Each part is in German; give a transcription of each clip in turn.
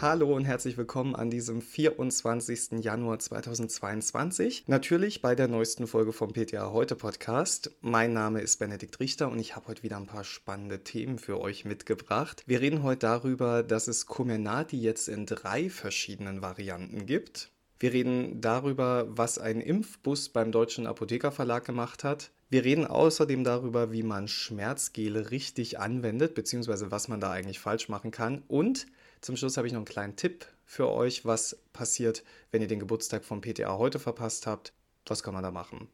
Hallo und herzlich willkommen an diesem 24. Januar 2022. Natürlich bei der neuesten Folge vom PTA Heute Podcast. Mein Name ist Benedikt Richter und ich habe heute wieder ein paar spannende Themen für euch mitgebracht. Wir reden heute darüber, dass es Comenati jetzt in drei verschiedenen Varianten gibt. Wir reden darüber, was ein Impfbus beim Deutschen Apothekerverlag gemacht hat. Wir reden außerdem darüber, wie man Schmerzgele richtig anwendet, beziehungsweise was man da eigentlich falsch machen kann. Und zum Schluss habe ich noch einen kleinen Tipp für euch, was passiert, wenn ihr den Geburtstag vom PTA heute verpasst habt. Was kann man da machen?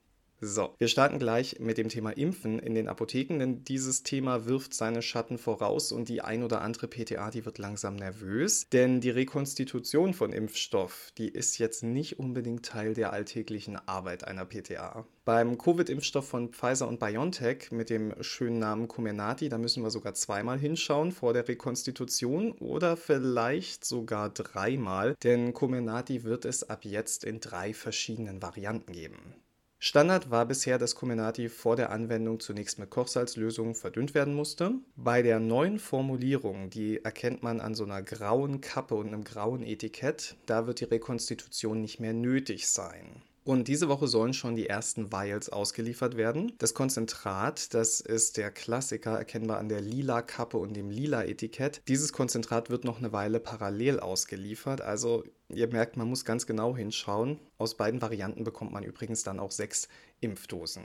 So, wir starten gleich mit dem Thema Impfen in den Apotheken, denn dieses Thema wirft seine Schatten voraus und die ein oder andere PTA, die wird langsam nervös, denn die Rekonstitution von Impfstoff, die ist jetzt nicht unbedingt Teil der alltäglichen Arbeit einer PTA. Beim Covid-Impfstoff von Pfizer und BioNTech mit dem schönen Namen Comenati, da müssen wir sogar zweimal hinschauen vor der Rekonstitution oder vielleicht sogar dreimal, denn Comenati wird es ab jetzt in drei verschiedenen Varianten geben. Standard war bisher, dass Comenati vor der Anwendung zunächst mit Kochsalzlösung verdünnt werden musste. Bei der neuen Formulierung, die erkennt man an so einer grauen Kappe und einem grauen Etikett, da wird die Rekonstitution nicht mehr nötig sein. Und diese Woche sollen schon die ersten Vials ausgeliefert werden. Das Konzentrat, das ist der Klassiker, erkennbar an der lila Kappe und dem lila Etikett. Dieses Konzentrat wird noch eine Weile parallel ausgeliefert. Also ihr merkt, man muss ganz genau hinschauen. Aus beiden Varianten bekommt man übrigens dann auch sechs Impfdosen.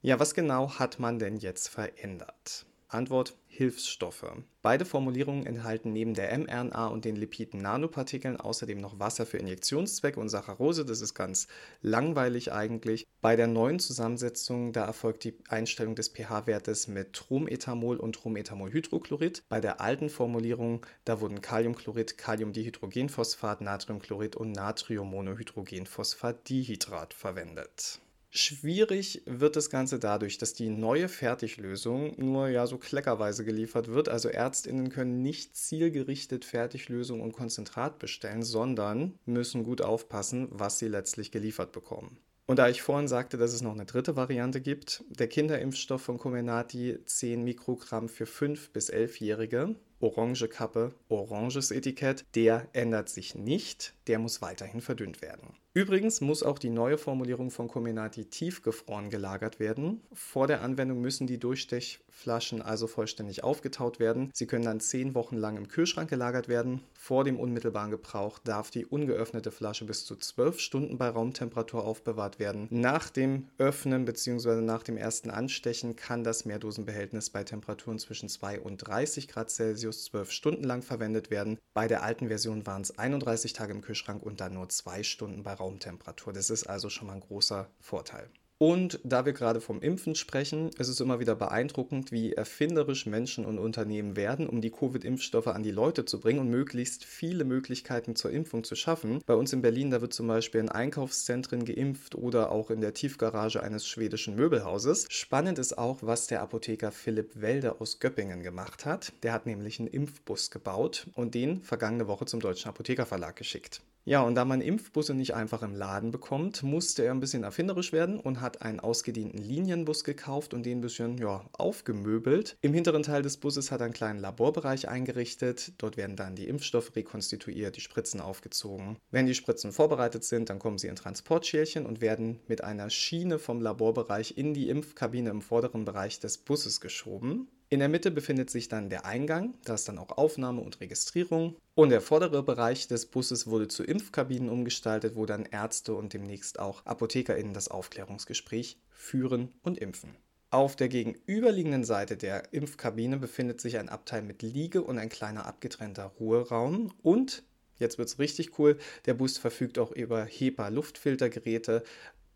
Ja, was genau hat man denn jetzt verändert? Antwort Hilfsstoffe. Beide Formulierungen enthalten neben der mRNA und den Lipiden-Nanopartikeln außerdem noch Wasser für Injektionszwecke und Saccharose. Das ist ganz langweilig eigentlich. Bei der neuen Zusammensetzung, da erfolgt die Einstellung des pH-Wertes mit Tromethamol und Tromethamolhydrochlorid. Bei der alten Formulierung, da wurden Kaliumchlorid, Kaliumdihydrogenphosphat, Natriumchlorid und Natriummonohydrogenphosphatdihydrat verwendet. Schwierig wird das Ganze dadurch, dass die neue Fertiglösung nur ja so kleckerweise geliefert wird. Also Ärztinnen können nicht zielgerichtet Fertiglösung und Konzentrat bestellen, sondern müssen gut aufpassen, was sie letztlich geliefert bekommen. Und da ich vorhin sagte, dass es noch eine dritte Variante gibt, der Kinderimpfstoff von Comenati 10 Mikrogramm für 5- bis 11-Jährige, orange Kappe, oranges Etikett, der ändert sich nicht, der muss weiterhin verdünnt werden. Übrigens muss auch die neue Formulierung von Comenati tiefgefroren gelagert werden. Vor der Anwendung müssen die Durchstechflaschen also vollständig aufgetaut werden. Sie können dann zehn Wochen lang im Kühlschrank gelagert werden. Vor dem unmittelbaren Gebrauch darf die ungeöffnete Flasche bis zu zwölf Stunden bei Raumtemperatur aufbewahrt werden. Nach dem Öffnen bzw. nach dem ersten Anstechen kann das Mehrdosenbehältnis bei Temperaturen zwischen 2 und 30 Grad Celsius zwölf Stunden lang verwendet werden. Bei der alten Version waren es 31 Tage im Kühlschrank und dann nur zwei Stunden bei. Raumtemperatur. Das ist also schon mal ein großer Vorteil. Und da wir gerade vom Impfen sprechen, ist es immer wieder beeindruckend, wie erfinderisch Menschen und Unternehmen werden, um die Covid-Impfstoffe an die Leute zu bringen und möglichst viele Möglichkeiten zur Impfung zu schaffen. Bei uns in Berlin, da wird zum Beispiel in Einkaufszentren geimpft oder auch in der Tiefgarage eines schwedischen Möbelhauses. Spannend ist auch, was der Apotheker Philipp Welde aus Göppingen gemacht hat. Der hat nämlich einen Impfbus gebaut und den vergangene Woche zum Deutschen Apothekerverlag geschickt. Ja, und da man Impfbusse nicht einfach im Laden bekommt, musste er ein bisschen erfinderisch werden und hat einen ausgedienten Linienbus gekauft und den ein bisschen ja, aufgemöbelt. Im hinteren Teil des Busses hat er einen kleinen Laborbereich eingerichtet. Dort werden dann die Impfstoffe rekonstituiert, die Spritzen aufgezogen. Wenn die Spritzen vorbereitet sind, dann kommen sie in Transportschälchen und werden mit einer Schiene vom Laborbereich in die Impfkabine im vorderen Bereich des Busses geschoben. In der Mitte befindet sich dann der Eingang, da ist dann auch Aufnahme und Registrierung. Und der vordere Bereich des Busses wurde zu Impfkabinen umgestaltet, wo dann Ärzte und demnächst auch ApothekerInnen das Aufklärungsgespräch führen und impfen. Auf der gegenüberliegenden Seite der Impfkabine befindet sich ein Abteil mit Liege und ein kleiner abgetrennter Ruheraum und Jetzt wird es richtig cool. Der Bus verfügt auch über HEPA-Luftfiltergeräte,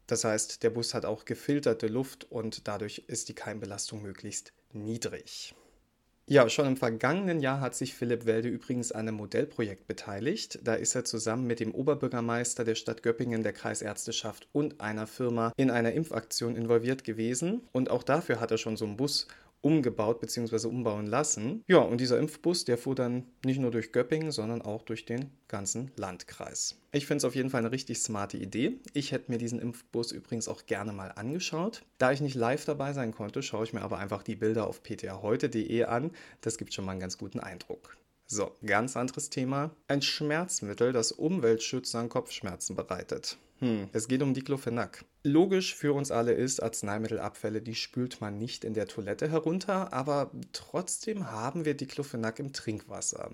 das heißt, der Bus hat auch gefilterte Luft und dadurch ist die Keimbelastung möglichst niedrig. Ja, schon im vergangenen Jahr hat sich Philipp Welde übrigens an einem Modellprojekt beteiligt. Da ist er zusammen mit dem Oberbürgermeister der Stadt Göppingen, der Kreisärzteschaft und einer Firma in einer Impfaktion involviert gewesen. Und auch dafür hat er schon so einen Bus umgebaut bzw. umbauen lassen. Ja, und dieser Impfbus, der fuhr dann nicht nur durch Göppingen, sondern auch durch den ganzen Landkreis. Ich finde es auf jeden Fall eine richtig smarte Idee. Ich hätte mir diesen Impfbus übrigens auch gerne mal angeschaut. Da ich nicht live dabei sein konnte, schaue ich mir aber einfach die Bilder auf ptaheute.de an. Das gibt schon mal einen ganz guten Eindruck. So, ganz anderes Thema. Ein Schmerzmittel, das Umweltschützern Kopfschmerzen bereitet. Hm, es geht um Diclofenac. Logisch für uns alle ist, Arzneimittelabfälle, die spült man nicht in der Toilette herunter, aber trotzdem haben wir Diclofenac im Trinkwasser.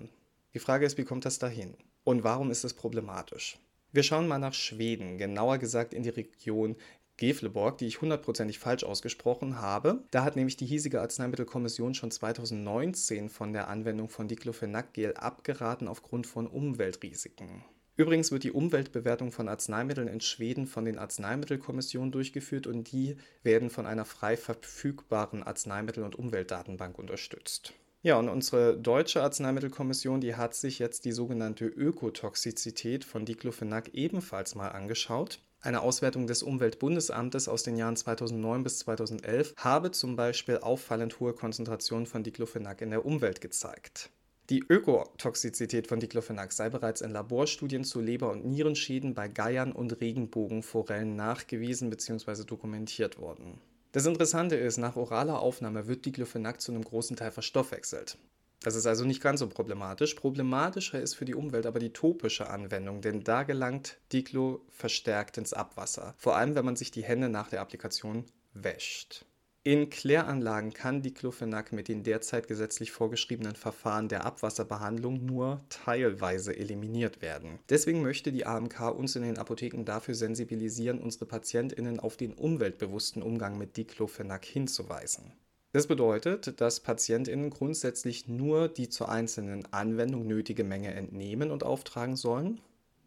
Die Frage ist, wie kommt das dahin? Und warum ist es problematisch? Wir schauen mal nach Schweden, genauer gesagt in die Region Gefleborg, die ich hundertprozentig falsch ausgesprochen habe. Da hat nämlich die hiesige Arzneimittelkommission schon 2019 von der Anwendung von Diclofenac-Gel abgeraten aufgrund von Umweltrisiken. Übrigens wird die Umweltbewertung von Arzneimitteln in Schweden von den Arzneimittelkommissionen durchgeführt und die werden von einer frei verfügbaren Arzneimittel- und Umweltdatenbank unterstützt. Ja, und unsere deutsche Arzneimittelkommission, die hat sich jetzt die sogenannte Ökotoxizität von Diclofenac ebenfalls mal angeschaut. Eine Auswertung des Umweltbundesamtes aus den Jahren 2009 bis 2011 habe zum Beispiel auffallend hohe Konzentrationen von Diclofenac in der Umwelt gezeigt. Die Ökotoxizität von Diclofenac sei bereits in Laborstudien zu Leber- und Nierenschäden bei Geiern und Regenbogenforellen nachgewiesen bzw. dokumentiert worden. Das Interessante ist, nach oraler Aufnahme wird Diclofenac zu einem großen Teil verstoffwechselt. Das ist also nicht ganz so problematisch. Problematischer ist für die Umwelt aber die topische Anwendung, denn da gelangt Diclo verstärkt ins Abwasser. Vor allem, wenn man sich die Hände nach der Applikation wäscht. In Kläranlagen kann Diclofenac mit den derzeit gesetzlich vorgeschriebenen Verfahren der Abwasserbehandlung nur teilweise eliminiert werden. Deswegen möchte die AMK uns in den Apotheken dafür sensibilisieren, unsere PatientInnen auf den umweltbewussten Umgang mit Diclofenac hinzuweisen. Das bedeutet, dass PatientInnen grundsätzlich nur die zur einzelnen Anwendung nötige Menge entnehmen und auftragen sollen.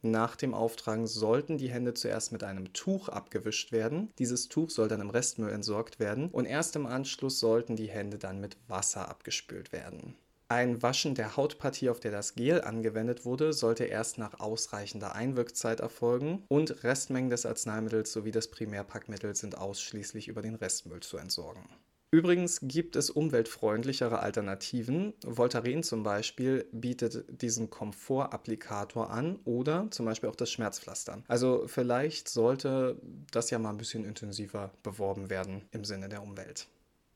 Nach dem Auftragen sollten die Hände zuerst mit einem Tuch abgewischt werden. Dieses Tuch soll dann im Restmüll entsorgt werden und erst im Anschluss sollten die Hände dann mit Wasser abgespült werden. Ein Waschen der Hautpartie, auf der das Gel angewendet wurde, sollte erst nach ausreichender Einwirkzeit erfolgen und Restmengen des Arzneimittels sowie des Primärpackmittels sind ausschließlich über den Restmüll zu entsorgen. Übrigens gibt es umweltfreundlichere Alternativen. Voltaren zum Beispiel bietet diesen Komfortapplikator an oder zum Beispiel auch das Schmerzpflaster. Also vielleicht sollte das ja mal ein bisschen intensiver beworben werden im Sinne der Umwelt.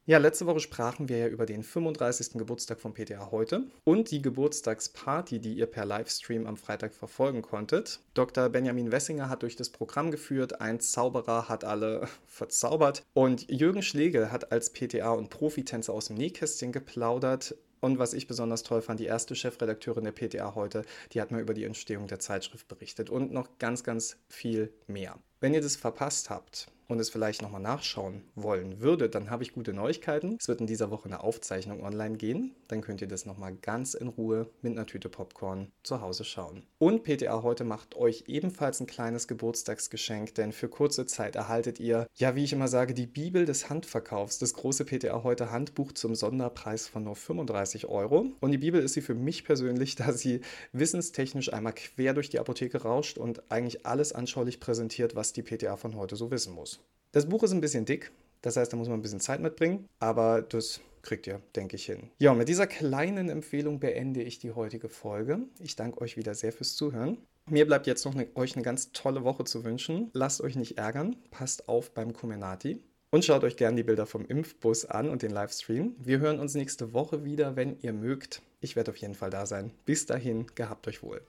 Ja, letzte Woche sprachen wir ja über den 35. Geburtstag von PTA heute und die Geburtstagsparty, die ihr per Livestream am Freitag verfolgen konntet. Dr. Benjamin Wessinger hat durch das Programm geführt, ein Zauberer hat alle verzaubert und Jürgen Schlegel hat als PTA und Profitänzer aus dem Nähkästchen geplaudert. Und was ich besonders toll fand, die erste Chefredakteurin der PTA heute, die hat mir über die Entstehung der Zeitschrift berichtet und noch ganz, ganz viel mehr. Wenn ihr das verpasst habt, und es vielleicht nochmal nachschauen wollen würde, dann habe ich gute Neuigkeiten. Es wird in dieser Woche eine Aufzeichnung online gehen. Dann könnt ihr das nochmal ganz in Ruhe mit einer Tüte Popcorn zu Hause schauen. Und PTA heute macht euch ebenfalls ein kleines Geburtstagsgeschenk, denn für kurze Zeit erhaltet ihr, ja, wie ich immer sage, die Bibel des Handverkaufs, das große PTA heute Handbuch zum Sonderpreis von nur 35 Euro. Und die Bibel ist sie für mich persönlich, da sie wissenstechnisch einmal quer durch die Apotheke rauscht und eigentlich alles anschaulich präsentiert, was die PTA von heute so wissen muss. Das Buch ist ein bisschen dick, das heißt, da muss man ein bisschen Zeit mitbringen, aber das kriegt ihr, denke ich, hin. Ja, mit dieser kleinen Empfehlung beende ich die heutige Folge. Ich danke euch wieder sehr fürs Zuhören. Mir bleibt jetzt noch eine, euch eine ganz tolle Woche zu wünschen. Lasst euch nicht ärgern, passt auf beim Comenati und schaut euch gerne die Bilder vom Impfbus an und den Livestream. Wir hören uns nächste Woche wieder, wenn ihr mögt. Ich werde auf jeden Fall da sein. Bis dahin, gehabt euch wohl.